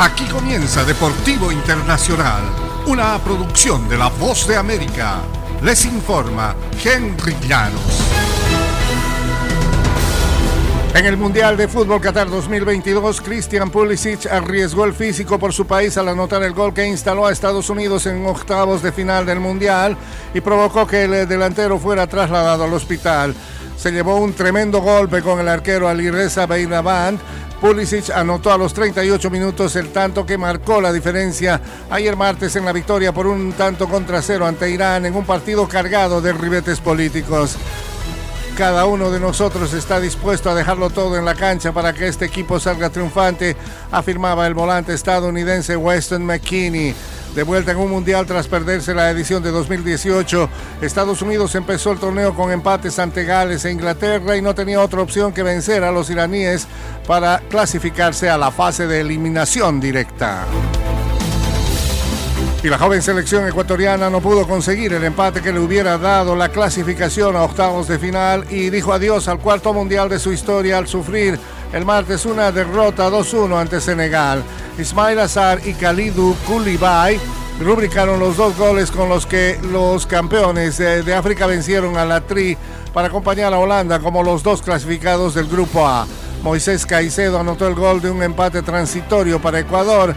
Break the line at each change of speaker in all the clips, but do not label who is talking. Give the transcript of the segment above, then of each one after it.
Aquí comienza Deportivo Internacional, una producción de La Voz de América. Les informa Henry Llanos. En el Mundial de Fútbol Qatar 2022, Christian Pulisic arriesgó el físico por su país al anotar el gol que instaló a Estados Unidos en octavos de final del Mundial y provocó que el delantero fuera trasladado al hospital. Se llevó un tremendo golpe con el arquero Alireza Beinaband Pulisic anotó a los 38 minutos el tanto que marcó la diferencia ayer martes en la victoria por un tanto contra cero ante Irán en un partido cargado de ribetes políticos. Cada uno de nosotros está dispuesto a dejarlo todo en la cancha para que este equipo salga triunfante, afirmaba el volante estadounidense Weston McKinney. De vuelta en un mundial tras perderse la edición de 2018, Estados Unidos empezó el torneo con empates ante Gales e Inglaterra y no tenía otra opción que vencer a los iraníes para clasificarse a la fase de eliminación directa. Y la joven selección ecuatoriana no pudo conseguir el empate que le hubiera dado la clasificación a octavos de final y dijo adiós al cuarto mundial de su historia al sufrir el martes una derrota 2-1 ante Senegal. Ismail Azar y Khalidou Koulibaly rubricaron los dos goles con los que los campeones de, África vencieron a la Tri para acompañar a Holanda como los dos clasificados del Grupo A. Moisés Caicedo anotó el gol de un empate transitorio para Ecuador.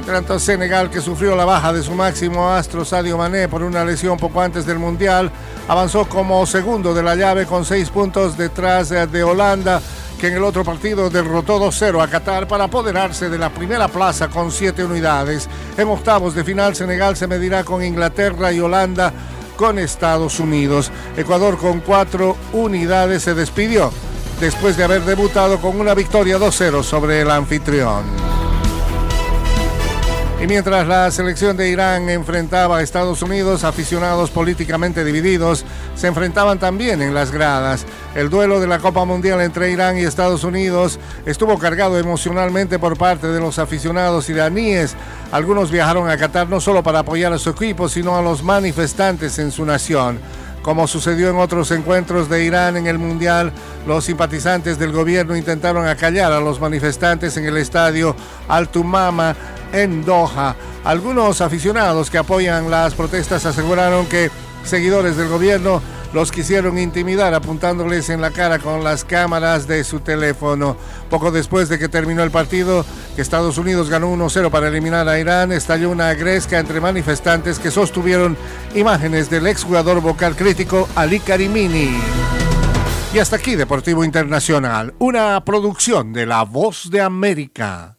Entre tanto, Senegal, que sufrió la baja de su máximo astro Sadio Mané por una lesión poco antes del Mundial, avanzó como segundo de la llave con seis puntos detrás de Holanda que en el otro partido derrotó 2-0 a Qatar para apoderarse de la primera plaza con siete unidades. En octavos de final, Senegal se medirá con Inglaterra y Holanda con Estados Unidos. Ecuador con cuatro unidades se despidió después de haber debutado con una victoria 2-0 sobre el anfitrión. Y mientras la selección de Irán enfrentaba a Estados Unidos, aficionados políticamente divididos se enfrentaban también en las gradas. El duelo de la Copa Mundial entre Irán y Estados Unidos estuvo cargado emocionalmente por parte de los aficionados iraníes. Algunos viajaron a Qatar no solo para apoyar a su equipo, sino a los manifestantes en su nación. Como sucedió en otros encuentros de Irán en el Mundial, los simpatizantes del gobierno intentaron acallar a los manifestantes en el estadio Al-Tumama en Doha. Algunos aficionados que apoyan las protestas aseguraron que seguidores del gobierno los quisieron intimidar apuntándoles en la cara con las cámaras de su teléfono. Poco después de que terminó el partido, Estados Unidos ganó 1-0 para eliminar a Irán, estalló una agresca entre manifestantes que sostuvieron imágenes del exjugador vocal crítico Ali Karimini. Y hasta aquí Deportivo Internacional, una producción de La Voz de América.